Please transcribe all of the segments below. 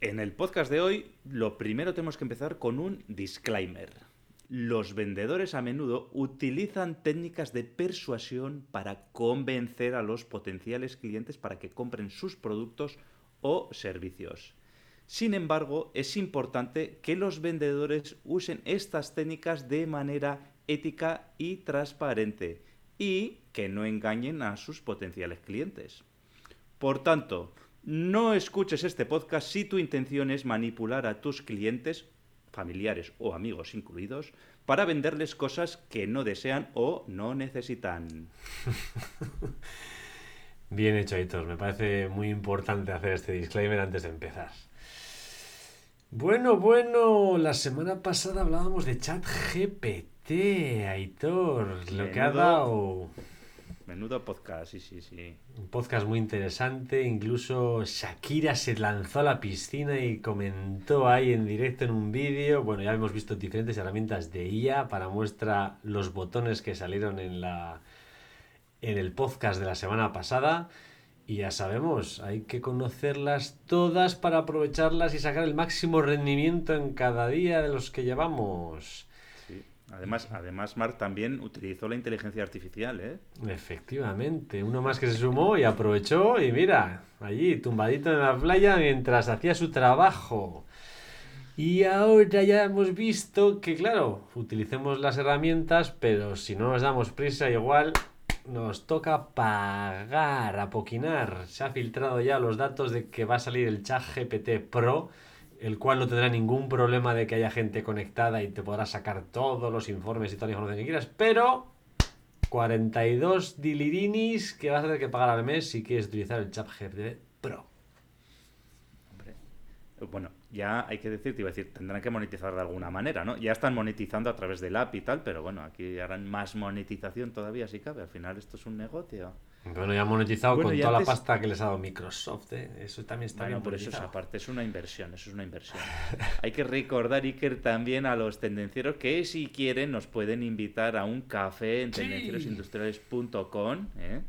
En el podcast de hoy, lo primero tenemos que empezar con un disclaimer. Los vendedores a menudo utilizan técnicas de persuasión para convencer a los potenciales clientes para que compren sus productos o servicios. Sin embargo, es importante que los vendedores usen estas técnicas de manera ética y transparente y que no engañen a sus potenciales clientes. Por tanto, no escuches este podcast si tu intención es manipular a tus clientes, familiares o amigos incluidos, para venderles cosas que no desean o no necesitan. Bien hecho, Aitor. Me parece muy importante hacer este disclaimer antes de empezar. Bueno, bueno, la semana pasada hablábamos de ChatGPT, Aitor. Lo que ha dado Menudo podcast, sí, sí, sí. Un podcast muy interesante. Incluso Shakira se lanzó a la piscina y comentó ahí en directo en un vídeo. Bueno, ya hemos visto diferentes herramientas de IA para muestra los botones que salieron en la en el podcast de la semana pasada. Y ya sabemos, hay que conocerlas todas para aprovecharlas y sacar el máximo rendimiento en cada día de los que llevamos. Además, además, Mark también utilizó la inteligencia artificial, ¿eh? Efectivamente, uno más que se sumó y aprovechó y mira, allí tumbadito en la playa mientras hacía su trabajo. Y ahora ya hemos visto que, claro, utilicemos las herramientas, pero si no nos damos prisa, igual nos toca pagar, apoquinar. Se ha filtrado ya los datos de que va a salir el chat GPT Pro el cual no tendrá ningún problema de que haya gente conectada y te podrá sacar todos los informes y toda la información que quieras, pero 42 dilirinis que vas a tener que pagar al mes si quieres utilizar el ChatGPT Pro. Hombre, bueno, ya hay que decir, te iba a decir, tendrán que monetizar de alguna manera, ¿no? Ya están monetizando a través del app y tal, pero bueno, aquí harán más monetización todavía si cabe. Al final esto es un negocio. Bueno, ya monetizado con toda la pasta que les ha dado Microsoft. ¿eh? Eso también está bueno, por eso es aparte, es una inversión, eso es una inversión. Hay que recordar, Iker, también a los tendencieros que si quieren nos pueden invitar a un café en tendencierosindustriales.com. ¿eh?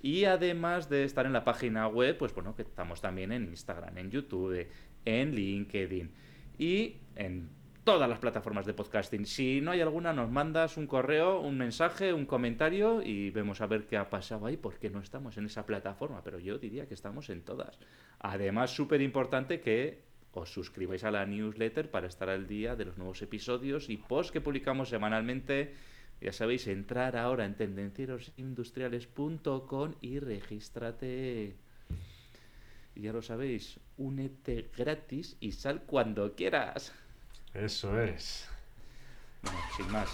Y además de estar en la página web, pues bueno, que estamos también en Instagram, en YouTube, en LinkedIn y en todas las plataformas de podcasting. Si no hay alguna, nos mandas un correo, un mensaje, un comentario y vemos a ver qué ha pasado ahí, porque no estamos en esa plataforma, pero yo diría que estamos en todas. Además, súper importante que os suscribáis a la newsletter para estar al día de los nuevos episodios y posts que publicamos semanalmente. Ya sabéis, entrar ahora en tendencierosindustriales.com y regístrate. Ya lo sabéis, únete gratis y sal cuando quieras. Eso es. Bueno, sin más.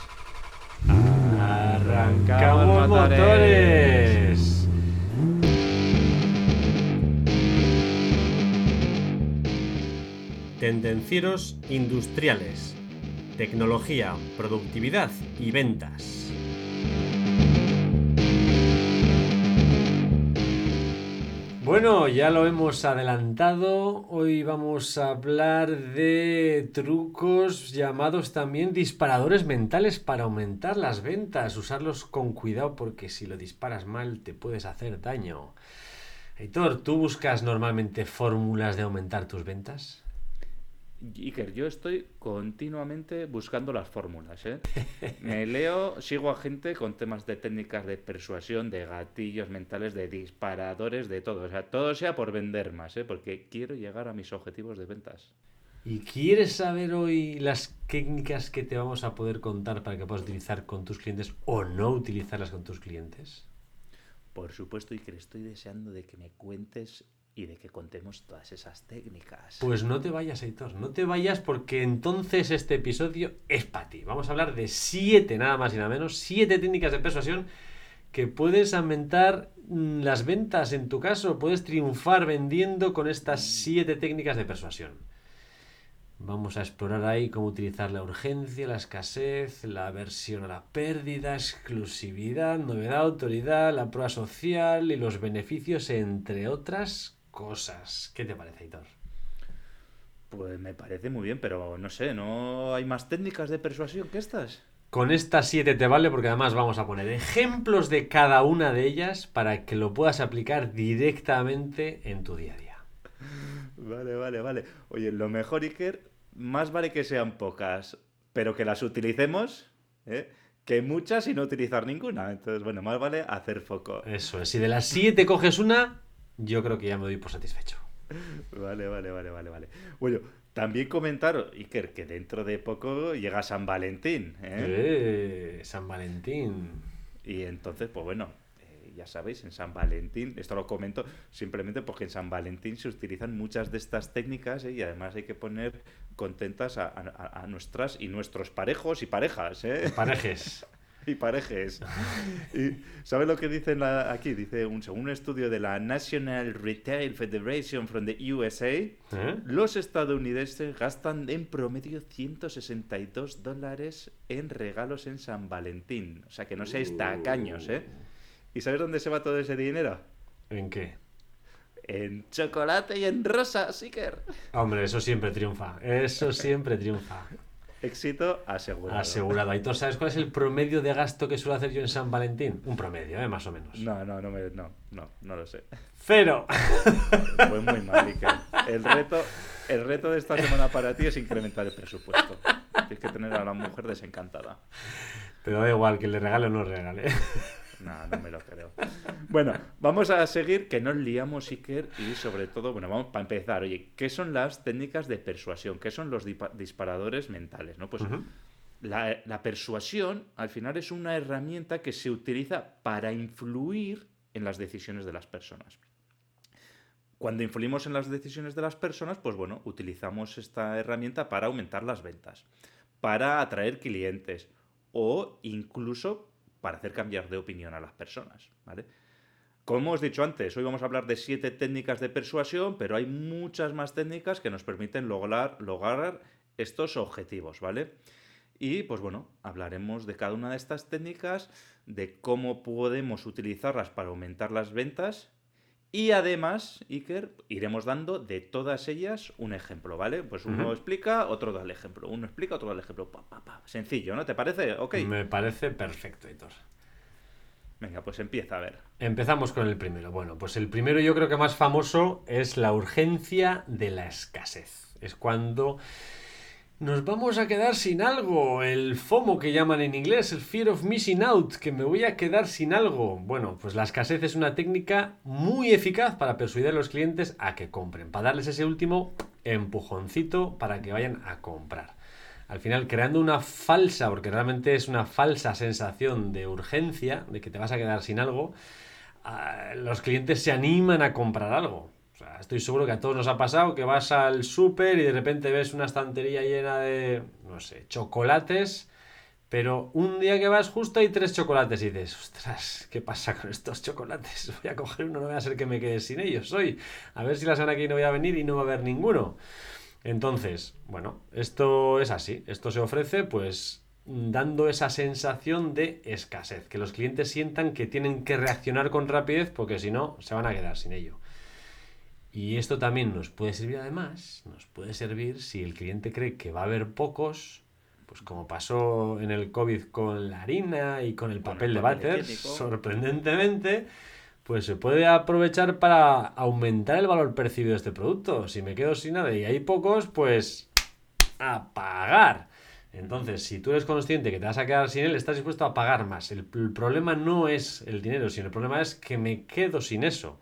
Arrancamos motores. Tendencieros industriales. Tecnología, productividad y ventas. Bueno, ya lo hemos adelantado. Hoy vamos a hablar de trucos llamados también disparadores mentales para aumentar las ventas. Usarlos con cuidado porque si lo disparas mal te puedes hacer daño. Heitor, ¿tú buscas normalmente fórmulas de aumentar tus ventas? Iker, yo estoy continuamente buscando las fórmulas. ¿eh? Me leo, sigo a gente con temas de técnicas de persuasión, de gatillos mentales, de disparadores, de todo. O sea, todo sea por vender más, ¿eh? porque quiero llegar a mis objetivos de ventas. ¿Y quieres saber hoy las técnicas que te vamos a poder contar para que puedas utilizar con tus clientes o no utilizarlas con tus clientes? Por supuesto, Iker, estoy deseando de que me cuentes y de que contemos todas esas técnicas. Pues no te vayas, Heitor, no te vayas porque entonces este episodio es para ti. Vamos a hablar de siete, nada más y nada menos, siete técnicas de persuasión que puedes aumentar mm, las ventas en tu caso, puedes triunfar vendiendo con estas siete técnicas de persuasión. Vamos a explorar ahí cómo utilizar la urgencia, la escasez, la aversión a la pérdida, exclusividad, novedad, autoridad, la prueba social y los beneficios, entre otras cosas. ¿Qué te parece, Hitor? Pues me parece muy bien, pero no sé, ¿no hay más técnicas de persuasión que estas? Con estas siete te vale porque además vamos a poner ejemplos de cada una de ellas para que lo puedas aplicar directamente en tu día a día. Vale, vale, vale. Oye, lo mejor, Iker, más vale que sean pocas, pero que las utilicemos, ¿eh? que muchas y no utilizar ninguna. Entonces, bueno, más vale hacer foco. Eso es, si de las siete coges una, yo creo que ya me doy por satisfecho. Vale, vale, vale, vale, vale. Bueno, también comentar, Iker, que dentro de poco llega San Valentín. ¿eh? Eh, San Valentín. Y entonces, pues bueno, eh, ya sabéis, en San Valentín, esto lo comento simplemente porque en San Valentín se utilizan muchas de estas técnicas ¿eh? y además hay que poner contentas a, a- a nuestras y nuestros parejos y parejas. ¿eh? Parejes. y parejes. Y ¿sabes lo que dice en la- aquí? Dice, un, según un estudio de la National Retail Federation from the USA, ¿Eh? los estadounidenses gastan en promedio 162 dólares en regalos en San Valentín. O sea, que no seáis tacaños, ¿eh? ¿Y sabes dónde se va todo ese dinero? ¿En qué? En chocolate y en rosas, Iker. Hombre, eso siempre triunfa. Eso siempre triunfa. Éxito asegurado. Asegurado. ¿Y tú sabes cuál es el promedio de gasto que suelo hacer yo en San Valentín? Un promedio, ¿eh? Más o menos. No, no, no, me- no, no, no lo sé. Cero. Fue muy mal, Iker. El reto, el reto de esta semana para ti es incrementar el presupuesto. Tienes que tener a la mujer desencantada. Pero da igual, que le regale o no regale. No, no me lo creo. Bueno, vamos a seguir, que nos liamos, Iker, y sobre todo, bueno, vamos para empezar. Oye, ¿qué son las técnicas de persuasión? ¿Qué son los disparadores mentales? ¿no? Pues la persuasión, al final, es una herramienta que se utiliza para influir en las decisiones de las personas. Cuando influimos en las decisiones de las personas, pues bueno, utilizamos esta herramienta para aumentar las ventas, para atraer clientes o incluso para hacer cambiar de opinión a las personas, ¿vale? Como hemos dicho antes, hoy vamos a hablar de siete técnicas de persuasión, pero hay muchas más técnicas que nos permiten lograr, lograr estos objetivos, ¿vale? Y pues bueno, hablaremos de cada una de estas técnicas, de cómo podemos utilizarlas para aumentar las ventas y además, Iker, iremos dando de todas ellas un ejemplo, ¿vale? Pues uno explica, otro da el ejemplo, uno explica, otro da el ejemplo. Pa, pa, pa. Sencillo, ¿no? ¿Te parece? Ok. Me parece perfecto, Hitor. Venga, pues empieza a ver. Empezamos con el primero. Bueno, pues el primero yo creo que más famoso es la urgencia de la escasez. Es cuando nos vamos a quedar sin algo, el FOMO que llaman en inglés, el fear of missing out, que me voy a quedar sin algo. Bueno, pues la escasez es una técnica muy eficaz para persuadir a los clientes a que compren, para darles ese último empujoncito para que vayan a comprar. Al final, creando una falsa, porque realmente es una falsa sensación de urgencia, de que te vas a quedar sin algo, ah, los clientes se animan a comprar algo. Estoy seguro que a todos nos ha pasado que vas al súper y de repente ves una estantería llena de, no sé, chocolates, pero un día que vas justo hay tres chocolates y dices, ostras, ¿qué pasa con estos chocolates? Voy a coger uno, no voy a hacer que me quede sin ellos hoy. A ver si la semana que viene voy a venir y no va a haber ninguno. Entonces, bueno, esto es así. Esto se ofrece pues dando esa sensación de escasez, que los clientes sientan que tienen que reaccionar con rapidez porque si no se van a quedar sin ello. Y esto también nos puede servir además, nos puede servir si el cliente cree que va a haber pocos, pues como pasó en el COVID con la harina y con el Con papel el de váter, sorprendentemente, pues se puede aprovechar para aumentar el valor percibido de este producto. Si me quedo sin nada y hay pocos, pues a pagar. Entonces, si tú eres consciente que te vas a quedar sin él, estás dispuesto a pagar más. El, el problema no es el dinero, sino el problema es que me quedo sin eso.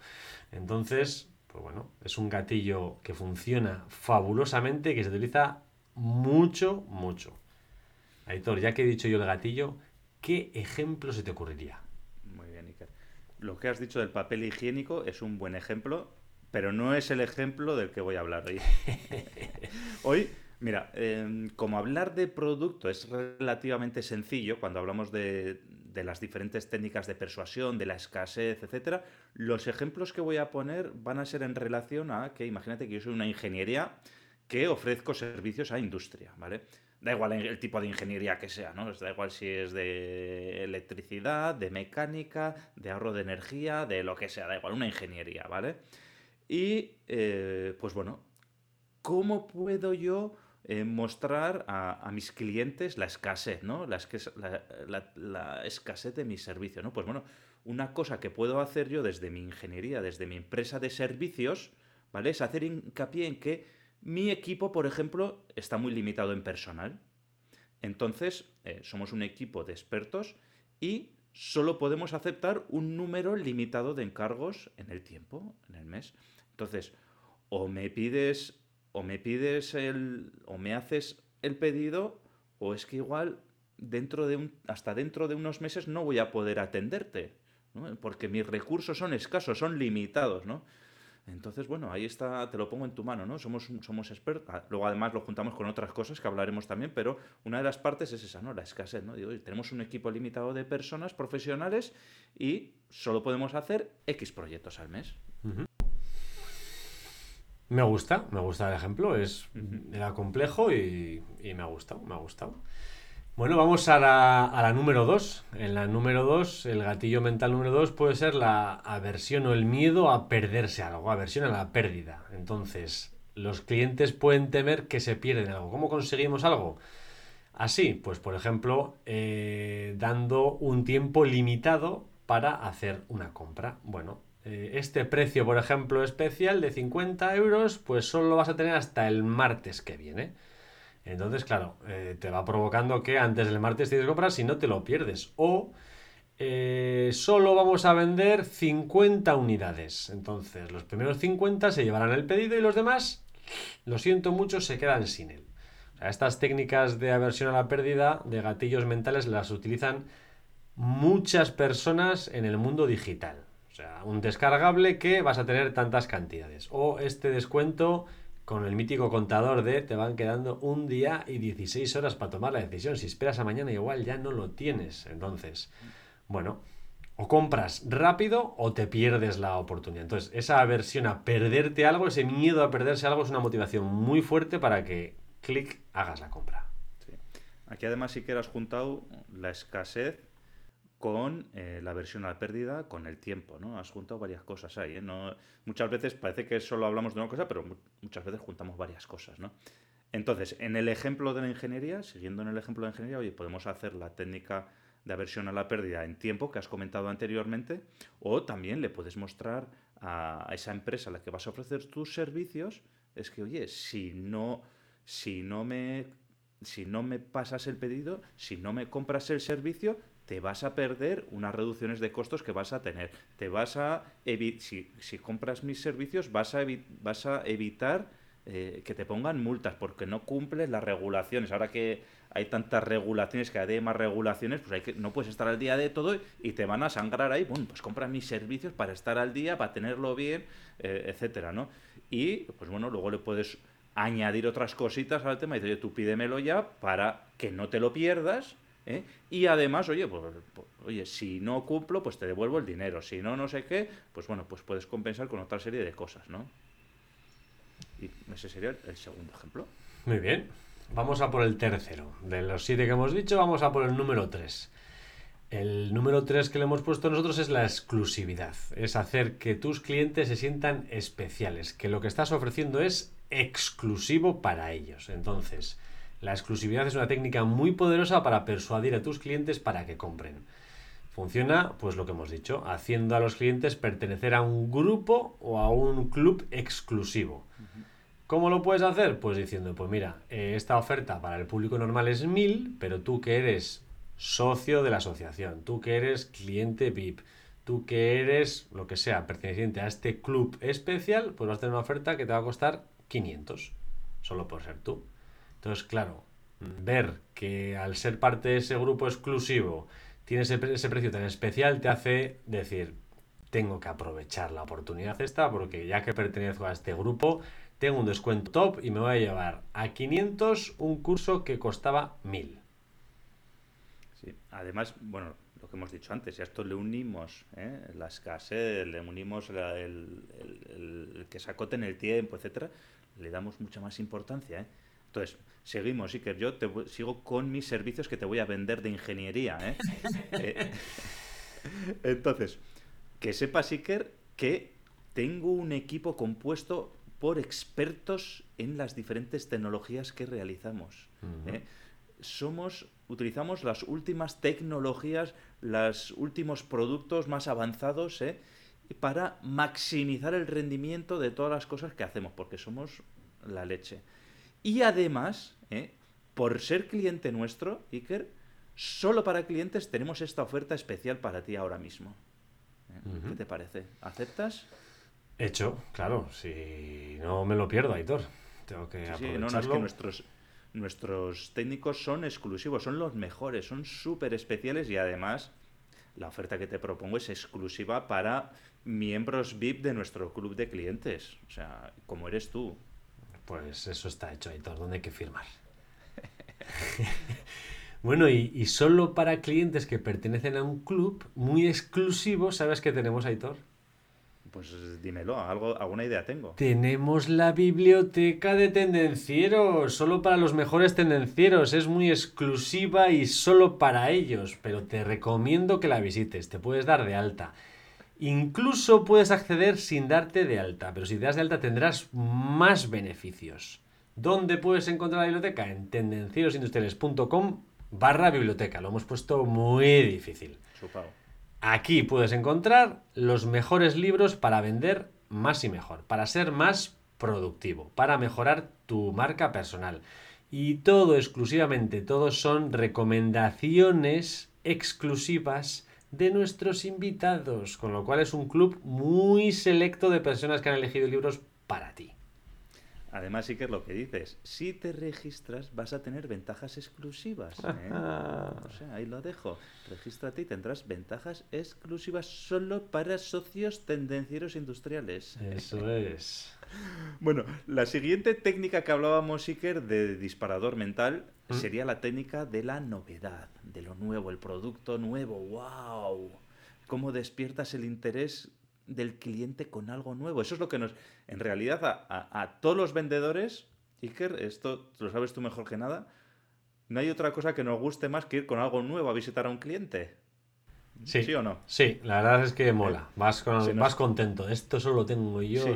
Entonces, pues bueno, es un gatillo que funciona fabulosamente y que se utiliza mucho, mucho. Aitor, ya que he dicho yo el gatillo, ¿qué ejemplo se te ocurriría? Muy bien, Iker. Lo que has dicho del papel higiénico es un buen ejemplo, pero no es el ejemplo del que voy a hablar hoy. hoy, mira, eh, como hablar de producto es relativamente sencillo, cuando hablamos de, de las diferentes técnicas de persuasión, de la escasez, etcétera, los ejemplos que voy a poner van a ser en relación a que, imagínate que yo soy una ingeniería que ofrezco servicios a industria, ¿vale? Da igual el tipo de ingeniería que sea, ¿no? Da igual si es de electricidad, de mecánica, de ahorro de energía, de lo que sea, da igual, una ingeniería, ¿vale? Y, eh, pues bueno, ¿cómo puedo yo eh, mostrar a, mis clientes la escasez, ¿no? La, la- la escasez de mi servicio, ¿no? Pues bueno, una cosa que puedo hacer yo desde mi ingeniería, desde mi empresa de servicios, ¿vale? Es hacer hincapié en que mi equipo, por ejemplo, está muy limitado en personal. Entonces, eh, somos un equipo de expertos y solo podemos aceptar un número limitado de encargos en el tiempo, en el mes. Entonces, o me pides, o me pides el, o me haces el pedido, o es que igual dentro de un, hasta dentro de unos meses no voy a poder atenderte, porque mis recursos son escasos, son limitados, ¿no? Entonces, bueno, ahí está, te lo pongo en tu mano, ¿no? Somos, somos expertos. Ah, luego, además, lo juntamos con otras cosas que hablaremos también, pero una de las partes es esa, ¿no? La escasez, ¿no? Digo, tenemos un equipo limitado de personas profesionales y solo podemos hacer X proyectos al mes. Me gusta, me gusta el ejemplo. Es, Era complejo y, y me ha gustado, me ha gustado. Bueno, vamos a la, número 2. En la número 2, el gatillo mental número 2 puede ser la aversión o el miedo a perderse algo, aversión a la pérdida. Entonces, los clientes pueden temer que se pierden algo. ¿Cómo conseguimos algo? Así, pues por ejemplo, eh, dando un tiempo limitado para hacer una compra. Bueno, eh, este precio, por ejemplo, especial de 50 euros, pues solo lo vas a tener hasta el martes que viene. Entonces, claro, eh, te va provocando que antes del martes tienes que comprar si no te lo pierdes. O eh, solo vamos a vender 50 unidades. Entonces, los primeros 50 se llevarán el pedido y los demás, lo siento mucho, se quedan sin él. estas técnicas de aversión a la pérdida, de gatillos mentales, las utilizan muchas personas en el mundo digital. Sea, un descargable que vas a tener tantas cantidades. O este descuento con el mítico contador de te van quedando un día y 16 horas para tomar la decisión. Si esperas a mañana igual ya no lo tienes. Entonces, bueno, o compras rápido o te pierdes la oportunidad. Entonces, esa aversión a perderte algo, ese miedo a perderse algo es una motivación muy fuerte para que, clic, hagas la compra. Aquí además sí que has juntado la escasez con eh, la versión a la pérdida, con el tiempo, ¿no? Has juntado varias cosas ahí, ¿eh? No, muchas veces parece que solo hablamos de una cosa, pero muchas veces juntamos varias cosas, ¿no? Entonces, en el ejemplo de la ingeniería, siguiendo en el ejemplo de la ingeniería, oye, podemos hacer la técnica de aversión a la pérdida en tiempo que has comentado anteriormente, o también le puedes mostrar a, esa empresa a la que vas a ofrecer tus servicios, es que, oye, si no, si no me si no me pasas el pedido, si no me compras el servicio, te vas a perder unas reducciones de costos que vas a tener. Te vas a si, si compras mis servicios, vas a, vas a evitar eh, que te pongan multas porque no cumples las regulaciones. Ahora que hay tantas regulaciones, que hay más regulaciones, pues hay que, no puedes estar al día de todo y te van a sangrar ahí. Bueno, pues compra mis servicios para estar al día, para tenerlo bien, eh, etcétera, ¿no? Y pues bueno, luego le puedes añadir otras cositas al tema y dices, oye, tú pídemelo ya para que no te lo pierdas ¿eh? Y además, oye, pues, pues, oye, si no cumplo, pues te devuelvo el dinero. Si no, no sé qué, pues bueno, pues puedes compensar con otra serie de cosas, ¿no? Y ese sería el segundo ejemplo. Muy bien. Vamos a por el tercero. De los siete que hemos dicho, vamos a por el número tres. El número tres que le hemos puesto nosotros es la exclusividad. Es hacer que tus clientes se sientan especiales, que lo que estás ofreciendo es exclusivo para ellos. Entonces, la exclusividad es una técnica muy poderosa para persuadir a tus clientes para que compren. Funciona, pues lo que hemos dicho, haciendo a los clientes pertenecer a un grupo o a un club exclusivo. ¿Cómo lo puedes hacer? Pues diciendo, pues mira, eh, esta oferta para el público normal es 1000, pero tú que eres socio de la asociación, tú que eres cliente VIP, tú que eres lo que sea, perteneciente a este club especial, pues vas a tener una oferta que te va a costar 500, solo por ser tú. Entonces, claro, ver que al ser parte de ese grupo exclusivo tiene ese, precio tan especial te hace decir, tengo que aprovechar la oportunidad esta porque ya que pertenezco a este grupo, tengo un descuento top y me voy a llevar a 500 un curso que costaba 1000. Sí, además, bueno, lo que hemos dicho antes, a esto le unimos ¿eh? la escasez, le unimos el, el, que se acote en el tiempo, etcétera, le damos mucha más importancia. ¿eh? Entonces, seguimos, Iker. Yo te sigo con mis servicios que te voy a vender de ingeniería. ¿eh? Eh, entonces, que sepas, Iker, que tengo un equipo compuesto por expertos en las diferentes tecnologías que realizamos. ¿eh? Somos, utilizamos las últimas tecnologías, los últimos productos más avanzados, para maximizar el rendimiento de todas las cosas que hacemos, porque somos la leche. Y además, ¿eh? por ser cliente nuestro, Iker, solo para clientes tenemos esta oferta especial para ti ahora mismo. ¿Eh? ¿Qué te parece? ¿Aceptas? Hecho, claro. Si no me lo pierdo, Aitor. Tengo que sí, no, no, es que nuestros, nuestros técnicos son exclusivos, son los mejores, son súper especiales y además la oferta que te propongo es exclusiva para miembros VIP de nuestro club de clientes. O sea, como eres tú. Pues eso está hecho, Aitor. ¿Dónde hay que firmar? bueno, y, y, solo para clientes que pertenecen a un club muy exclusivo, ¿sabes qué tenemos, Aitor? Pues dímelo, algo, alguna idea tengo. Tenemos la biblioteca de tendencieros, solo para los mejores tendencieros. Es muy exclusiva y solo para ellos, pero te recomiendo que la visites, te puedes dar de alta. Incluso puedes acceder sin darte de alta, pero si te das de alta tendrás más beneficios. ¿Dónde puedes encontrar la biblioteca? En tendencierosindustriales.com barra biblioteca. Lo hemos puesto muy difícil. Aquí puedes encontrar los mejores libros para vender más y mejor, para ser más productivo, para mejorar tu marca personal. Y todo exclusivamente, todos son recomendaciones exclusivas de nuestros invitados, con lo cual es un club muy selecto de personas que han elegido libros para ti. Además, es lo que dices. Si te registras, vas a tener ventajas exclusivas. ¿eh? o sea, ahí lo dejo. Regístrate y tendrás ventajas exclusivas solo para socios tendencieros industriales. Eso es. bueno, la siguiente técnica que hablábamos, Iker, de disparador mental, ¿Mm? sería la técnica de la novedad, de lo nuevo, el producto nuevo. ¡Wow! ¿Cómo despiertas el interés del cliente con algo nuevo. Eso es lo que nos... En realidad, a, todos los vendedores, Iker, esto lo sabes tú mejor que nada, no hay otra cosa que nos guste más que ir con algo nuevo a visitar a un cliente. Sí, o no? Sí, la verdad es que mola. Vas, con, contento. Esto solo tengo yo.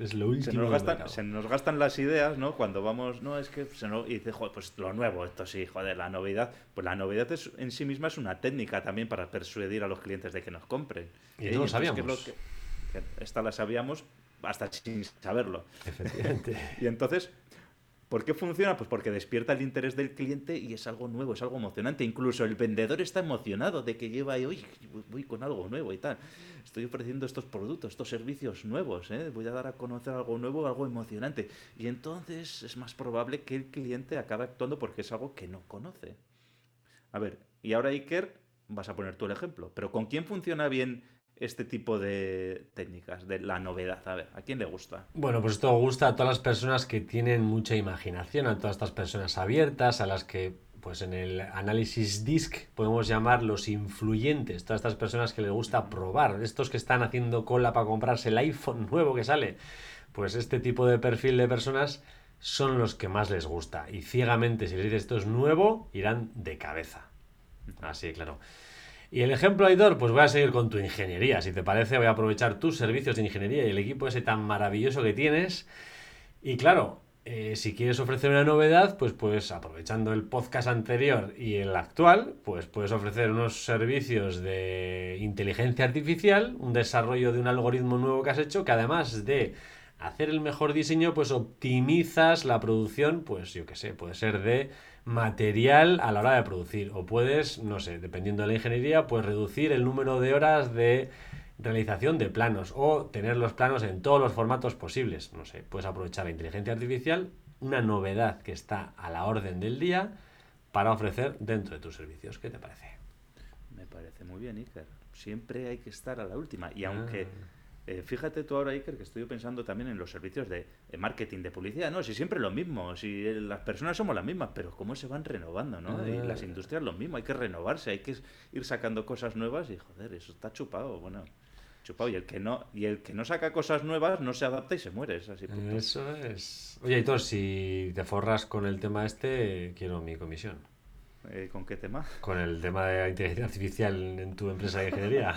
Es lo último. Se nos, gastan, se nos, gastan, las ideas, ¿no? Cuando vamos, no, es que se nos, y dice, joder, pues lo nuevo, esto sí, joder, la novedad. Pues la novedad es, en sí misma es una técnica también para persuadir a los clientes de que nos compren. Y no lo sabíamos. Que, esta la sabíamos hasta sin saberlo. Efectivamente. y entonces, ¿Por qué funciona? Pues porque despierta el interés del cliente y es algo nuevo, es algo emocionante. Incluso el vendedor está emocionado de que lleva uy, voy con algo nuevo y tal. Estoy ofreciendo estos productos, estos servicios nuevos, ¿eh? voy a dar a conocer algo nuevo, algo emocionante. Y entonces es más probable que el cliente acabe actuando porque es algo que no conoce. A ver, y ahora Iker, vas a poner tú el ejemplo, pero ¿con quién funciona bien este tipo de técnicas, de la novedad? A ver, ¿a quién le gusta? Bueno, pues esto gusta a todas las personas que tienen mucha imaginación, a todas estas personas abiertas, a las que pues en el análisis DISC podemos llamar los influyentes, todas estas personas que les gusta probar, estos que están haciendo cola para comprarse el iPhone nuevo que sale, pues este tipo de perfil de personas son los que más les gusta y ciegamente si les dices esto es nuevo, irán de cabeza. Así, claro. Y el ejemplo, Aitor, pues voy a seguir con tu ingeniería. Si te parece, voy a aprovechar tus servicios de ingeniería y el equipo ese tan maravilloso que tienes. Y claro, eh, si quieres ofrecer una novedad, pues pues aprovechando el podcast anterior y el actual, pues puedes ofrecer unos servicios de inteligencia artificial, un desarrollo de un algoritmo nuevo que has hecho, que además de hacer el mejor diseño, pues optimizas la producción, pues yo qué sé, puede ser de material a la hora de producir. O puedes, no sé, dependiendo de la ingeniería, pues reducir el número de horas de realización de planos o tener los planos en todos los formatos posibles. No sé, puedes aprovechar la inteligencia artificial, una novedad que está a la orden del día para ofrecer dentro de tus servicios. ¿Qué te parece? Me parece muy bien, Iker. Siempre hay que estar a la última. Y aunque... Ah. Eh, fíjate tú ahora, Iker, que estoy pensando también en los servicios de, marketing, de publicidad, ¿no? Si siempre lo mismo, si eh, las personas somos las mismas, pero cómo se van renovando, ¿no? Y las ah. industrias lo mismo, hay que renovarse, hay que ir sacando cosas nuevas y, joder, eso está chupado, bueno, chupado. Y el que no, y el que no saca cosas nuevas no se adapta y se muere, es así. Eso es. Oye, Hitor, si te forras con el tema este, quiero mi comisión. Eh, ¿Con qué tema? Con el tema de la inteligencia artificial en tu empresa de ingeniería.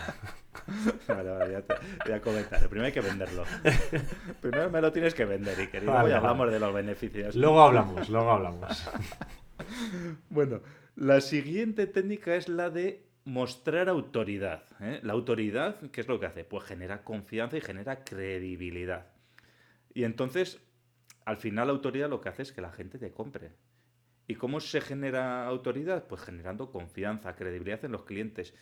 vale, vale, ya te voy a comentar. Primero hay que venderlo. Primero me lo tienes que vender y querido, vale, hablamos de los beneficios. Luego hablamos, luego hablamos. bueno, la siguiente técnica es la de mostrar autoridad. ¿eh? La autoridad, ¿qué es lo que hace? Pues genera confianza y genera credibilidad. Y entonces, al final la autoridad lo que hace es que la gente te compre. ¿Y cómo se genera autoridad? Pues generando confianza, credibilidad en los clientes.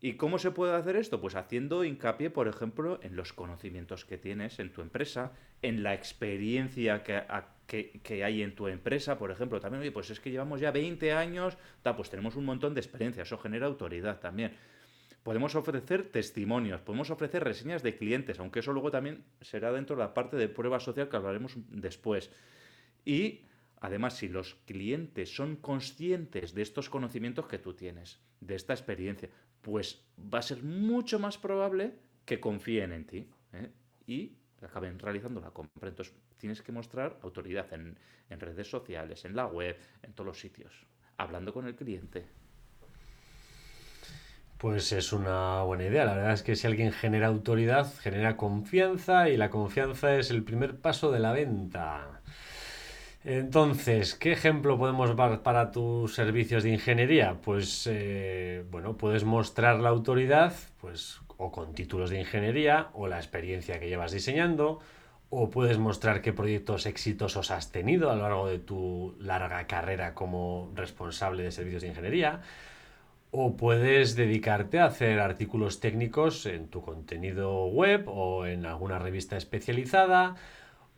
¿Y cómo se puede hacer esto? Pues haciendo hincapié, por ejemplo, en los conocimientos que tienes en tu empresa, en la experiencia que, que, hay en tu empresa, por ejemplo. También, oye, pues es que llevamos ya 20 años, pues tenemos un montón de experiencia, eso genera autoridad también. Podemos ofrecer testimonios, podemos ofrecer reseñas de clientes, aunque eso luego también será dentro de la parte de prueba social que hablaremos después. Y además, si los clientes son conscientes de estos conocimientos que tú tienes, de esta experiencia, pues va a ser mucho más probable que confíen en ti ¿eh? y acaben realizando la compra. Entonces tienes que mostrar autoridad en, en redes sociales, en la web, en todos los sitios, hablando con el cliente. Pues es una buena idea. La verdad es que si alguien genera autoridad, genera confianza y la confianza es el primer paso de la venta. Entonces, ¿qué ejemplo podemos dar para tus servicios de ingeniería? Pues, eh, bueno, puedes mostrar la autoridad, pues, o con títulos de ingeniería, o la experiencia que llevas diseñando, o puedes mostrar qué proyectos exitosos has tenido a lo largo de tu larga carrera como responsable de servicios de ingeniería, o puedes dedicarte a hacer artículos técnicos en tu contenido web o en alguna revista especializada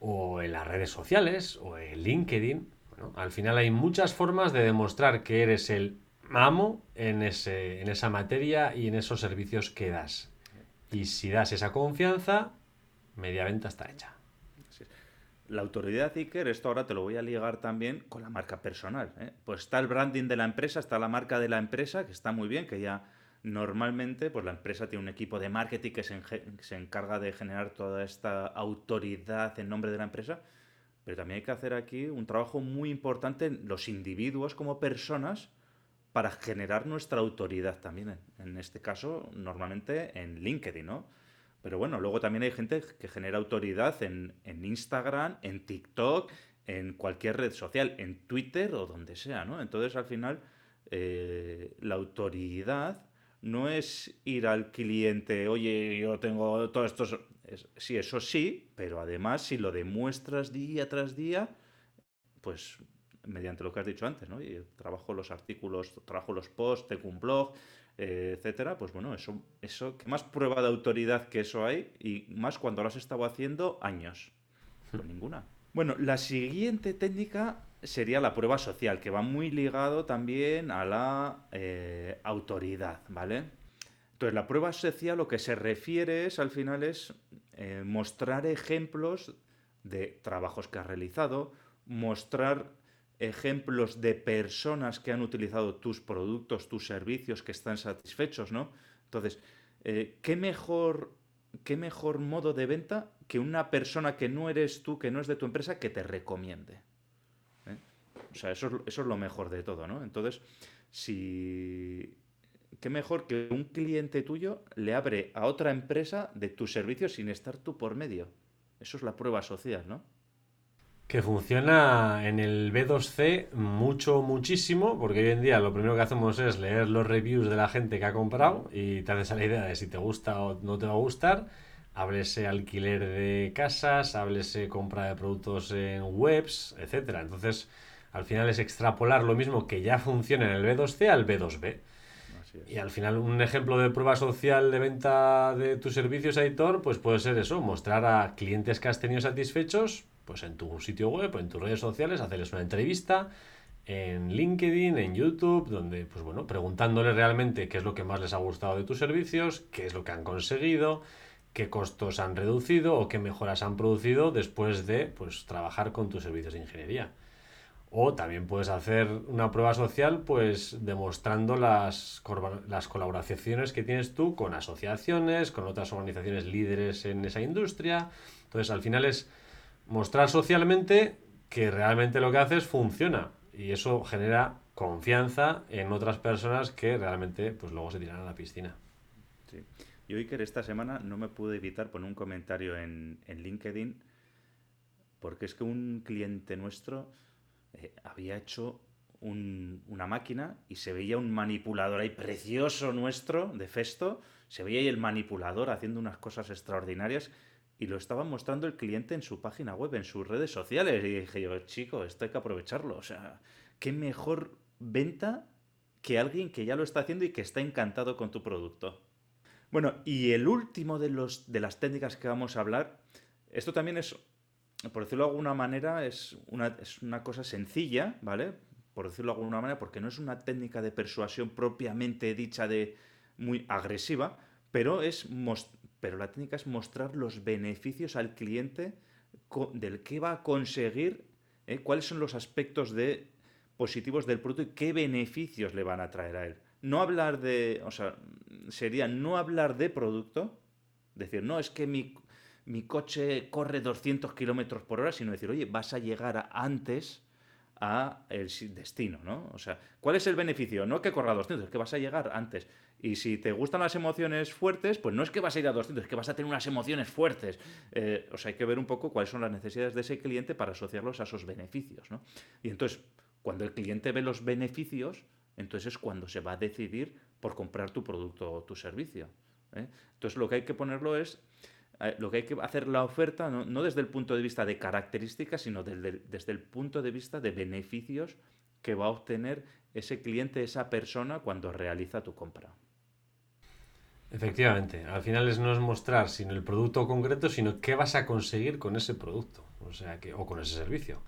o en las redes sociales o en LinkedIn. Bueno, al final hay muchas formas de demostrar que eres el amo en, ese, en esa materia y en esos servicios que das. Y si das esa confianza, media venta está hecha. La autoridad Iker, esto ahora te lo voy a ligar también con la marca personal. ¿eh? Pues está el branding de la empresa, está la marca de la empresa, que está muy bien, que ya Normalmente, pues la empresa tiene un equipo de marketing que se, encarga de generar toda esta autoridad en nombre de la empresa, pero también hay que hacer aquí un trabajo muy importante en los individuos como personas para generar nuestra autoridad también. En, este caso, normalmente en LinkedIn, ¿no? Pero bueno, luego también hay gente que genera autoridad en, Instagram, en TikTok, en cualquier red social, en Twitter o donde sea, ¿no? Entonces, al final, eh, la autoridad no es ir al cliente, oye, yo tengo todos estos... sí, eso sí, pero además si lo demuestras día tras día, pues mediante lo que has dicho antes, ¿no? Y trabajo los artículos, trabajo los posts, tengo un blog, eh, etcétera, pues bueno, eso, eso, más prueba de autoridad que eso hay? Y más cuando lo has estado haciendo años. Pues ninguna. Bueno, la siguiente técnica sería la prueba social, que va muy ligado también a la eh, autoridad, ¿vale? Entonces, la prueba social lo que se refiere es, al final, es eh, mostrar ejemplos de trabajos que has realizado, mostrar ejemplos de personas que han utilizado tus productos, tus servicios, que están satisfechos, ¿no? Entonces, eh, ¿qué, mejor, ¿qué mejor modo de venta que una persona que no eres tú, que no es de tu empresa, que te recomiende? O sea, eso, es lo mejor de todo, ¿no? Entonces, si... ¿Qué mejor que un cliente tuyo le abre a otra empresa de tus servicios sin estar tú por medio? Eso es la prueba social, ¿no? Que funciona en el B2C mucho, muchísimo, porque hoy en día lo primero que hacemos es leer los reviews de la gente que ha comprado y te haces la idea de si te gusta o no te va a gustar. Háblese alquiler de casas, háblese compra de productos en webs, etcétera. Entonces, al final es extrapolar lo mismo que ya funciona en el B2C al B2B. Y al final un ejemplo de prueba social de venta de tus servicios editor, pues puede ser eso, mostrar a clientes que has tenido satisfechos, pues en tu sitio web en tus redes sociales, hacerles una entrevista en LinkedIn, en YouTube, donde, pues bueno, preguntándoles realmente qué es lo que más les ha gustado de tus servicios, qué es lo que han conseguido, qué costos han reducido o qué mejoras han producido después de pues, trabajar con tus servicios de ingeniería. O también puedes hacer una prueba social, pues demostrando las, las colaboraciones que tienes tú con asociaciones, con otras organizaciones líderes en esa industria. Entonces, al final es mostrar socialmente que realmente lo que haces funciona. Y eso genera confianza en otras personas que realmente pues luego se tiran a la piscina. Sí. Yo, Iker, esta semana no me pude evitar poner un comentario en, en LinkedIn porque es que un cliente nuestro eh, había hecho una máquina y se veía un manipulador ahí precioso nuestro de Festo, se veía ahí el manipulador haciendo unas cosas extraordinarias y lo estaba mostrando el cliente en su página web, en sus redes sociales. Y dije yo, chico, esto hay que aprovecharlo. O sea, qué mejor venta que alguien que ya lo está haciendo y que está encantado con tu producto. Bueno, y el último de, los, de las técnicas que vamos a hablar, esto también es, por decirlo de alguna manera, es una, es una cosa sencilla, ¿vale? Por decirlo de alguna manera, porque no es una técnica de persuasión propiamente dicha de muy agresiva, pero, es pero la técnica es mostrar los beneficios al cliente del que va a conseguir, ¿eh? cuáles son los aspectos de positivos del producto y qué beneficios le van a traer a él. No hablar de, o sea, sería no hablar de producto, decir, no, es que mi, mi coche corre 200 kilómetros por hora, sino decir, oye, vas a llegar antes a el destino, ¿no? O sea, ¿cuál es el beneficio? No que corra a 200, es que vas a llegar antes. Y si te gustan las emociones fuertes, pues no es que vas a ir a 200, es que vas a tener unas emociones fuertes. Eh, o sea, hay que ver un poco cuáles son las necesidades de ese cliente para asociarlos a esos beneficios, ¿no? Y entonces, cuando el cliente ve los beneficios, entonces es cuando se va a decidir por comprar tu producto o tu servicio. ¿eh? Entonces lo que hay que ponerlo es, eh, lo que hay que hacer la oferta no, desde el punto de vista de características, sino desde el punto de vista de beneficios que va a obtener ese cliente, esa persona cuando realiza tu compra. Efectivamente, al final es no es mostrar sino el producto concreto, sino qué vas a conseguir con ese producto, o sea que, o con ese servicio.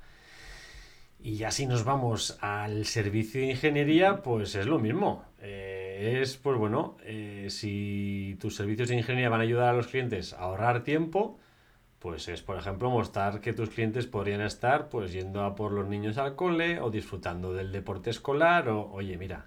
Y ya si nos vamos al servicio de ingeniería, pues es lo mismo. Eh, es, pues bueno, eh, si tus servicios de ingeniería van a ayudar a los clientes a ahorrar tiempo, pues es, por ejemplo, mostrar que tus clientes podrían estar pues yendo a por los niños al cole o disfrutando del deporte escolar o, oye, mira,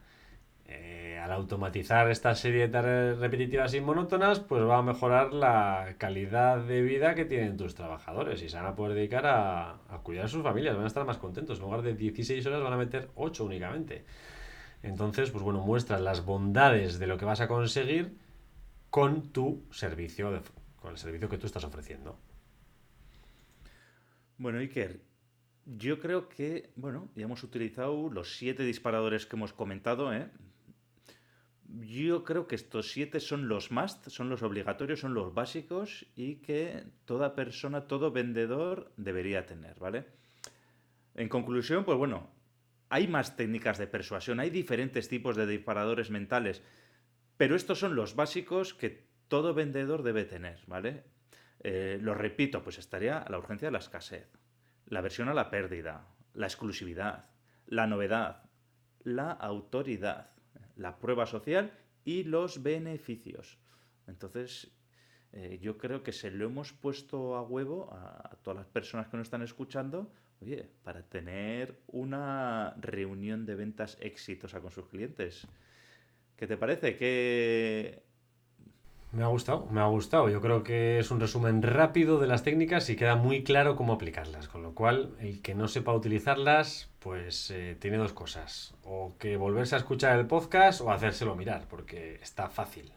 al automatizar esta serie de tareas repetitivas y monótonas, pues va a mejorar la calidad de vida que tienen tus trabajadores y se van a poder dedicar a, cuidar a sus familias, van a estar más contentos. En lugar de 16 horas van a meter 8 únicamente. Entonces, pues bueno, muestras las bondades de lo que vas a conseguir con tu servicio, con el servicio que tú estás ofreciendo. Bueno, Iker, yo creo que, bueno, ya hemos utilizado los siete disparadores que hemos comentado, ¿eh? Yo creo que estos siete son los must, son los obligatorios, son los básicos y que toda persona, todo vendedor debería tener, ¿vale? En conclusión, pues bueno, hay más técnicas de persuasión, hay diferentes tipos de disparadores mentales, pero estos son los básicos que todo vendedor debe tener, ¿vale? Eh, lo repito, pues estaría la urgencia de la escasez, la versión a la pérdida, la exclusividad, la novedad, la autoridad la prueba social y los beneficios. Entonces, eh, yo creo que se lo hemos puesto a huevo a, todas las personas que nos están escuchando, oye, para tener una reunión de ventas exitosa con sus clientes. ¿Qué te parece? ¿Qué, me ha gustado, me ha gustado. Yo creo que es un resumen rápido de las técnicas y queda muy claro cómo aplicarlas. Con lo cual, el que no sepa utilizarlas, pues eh, tiene dos cosas. O que volverse a escuchar el podcast o hacérselo mirar, porque está fácil.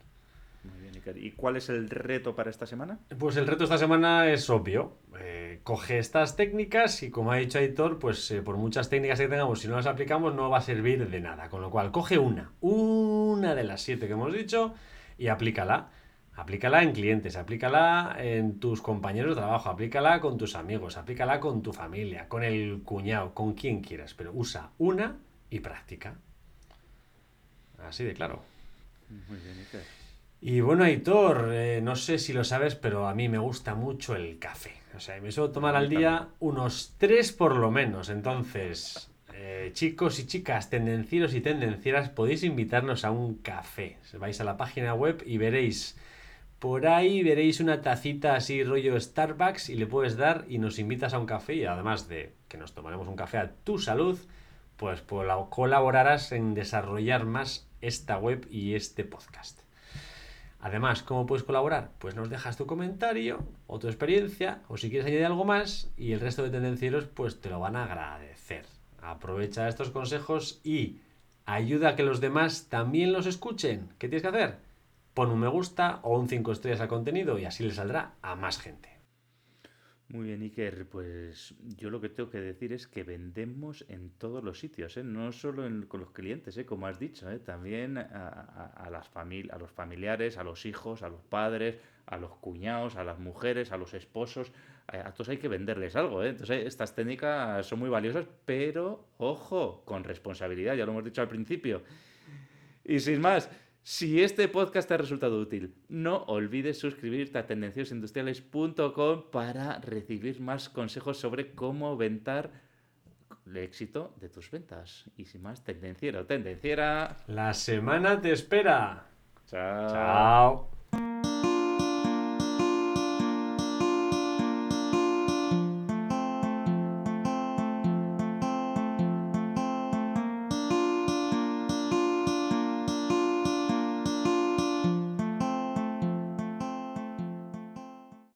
Muy bien, ¿Y cuál es el reto para esta semana? Pues el reto esta semana es obvio. Eh, coge estas técnicas y como ha dicho Aitor, pues eh, por muchas técnicas que tengamos, si no las aplicamos no va a servir de nada. Con lo cual, coge una, una de las siete que hemos dicho y aplícala. Aplícala en clientes, aplícala en tus compañeros de trabajo, aplícala con tus amigos, aplícala con tu familia, con el cuñado, con quien quieras, pero usa una y práctica. Así de claro. Muy bien, Y bueno, Aitor, eh, no sé si lo sabes, pero a mí me gusta mucho el café. O sea, me suelo tomar al día unos tres por lo menos. Entonces, eh, chicos y chicas, tendencieros y tendencieras, podéis invitarnos a un café. Vais a la página web y veréis por ahí veréis una tacita así rollo Starbucks y le puedes dar y nos invitas a un café y además de que nos tomaremos un café a tu salud, pues, colaborarás en desarrollar más esta web y este podcast. Además, ¿cómo puedes colaborar? Pues nos dejas tu comentario o tu experiencia o si quieres añadir algo más y el resto de tendencieros pues te lo van a agradecer. Aprovecha estos consejos y ayuda a que los demás también los escuchen. ¿Qué tienes que hacer? Pon un me gusta o un 5 estrellas al contenido y así le saldrá a más gente. Muy bien, Iker. Pues yo lo que tengo que decir es que vendemos en todos los sitios, ¿eh? no solo con los clientes, ¿eh? como has dicho, ¿eh? también a, a- los familiares, a los hijos, a los padres, a los cuñados, a las mujeres, a los esposos. A, a todos hay que venderles algo. Entonces, estas técnicas son muy valiosas, pero ojo, con responsabilidad, ya lo hemos dicho al principio. Y sin más, si este podcast te ha resultado útil, no olvides suscribirte a tendenciosindustriales.com para recibir más consejos sobre cómo aumentar el éxito de tus ventas. Y sin más, tendenciero, tendenciera. La semana te espera. Chao. Chao.